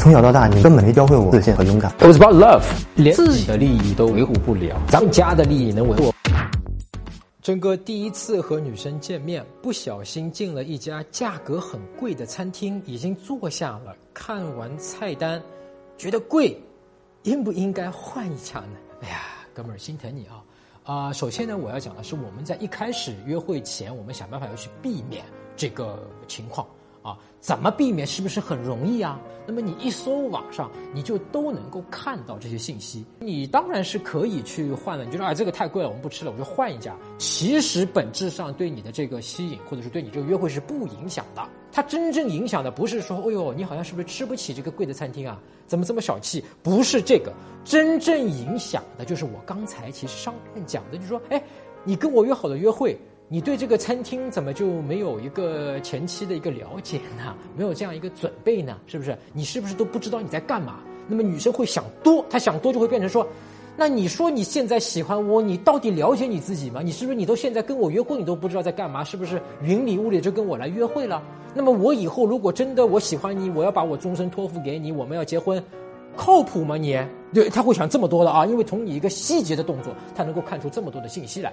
从小到大，你根本没教会我自信和勇敢。It was about love，连自己的利益都维护不了，咱们家的利益能维护？真哥第一次和女生见面，不小心进了一家价格很贵的餐厅，已经坐下了，看完菜单，觉得贵，应不应该换一家呢？哎呀，哥们儿心疼你啊！啊、首先呢，我要讲的是我们在一开始约会前，我们想办法要去避免这个情况啊。怎么避免？是不是很容易啊？那么你一搜网上，你就都能够看到这些信息。你当然是可以去换了，你就说啊这个太贵了，我们不吃了，我就换一家。其实本质上对你的这个吸引，或者是对你这个约会是不影响的。它真正影响的不是说，哎呦，你好像是不是吃不起这个贵的餐厅啊？怎么这么小气？不是这个，真正影响的就是我刚才其实上面讲的，就是说，哎，你跟我约好的约会。你对这个餐厅怎么就没有一个前期的一个了解呢？没有这样一个准备呢？是不是？你是不是都不知道你在干嘛？那么女生会想多，她想多就会变成说，那你说你现在喜欢我，你到底了解你自己吗？你是不是你都现在跟我约会，你都不知道在干嘛？是不是云里雾里就跟我来约会了？那么我以后如果真的我喜欢你，我要把我终身托付给你，我们要结婚，靠谱吗你？对，他会想这么多的啊，因为从你一个细节的动作，他能够看出这么多的信息来。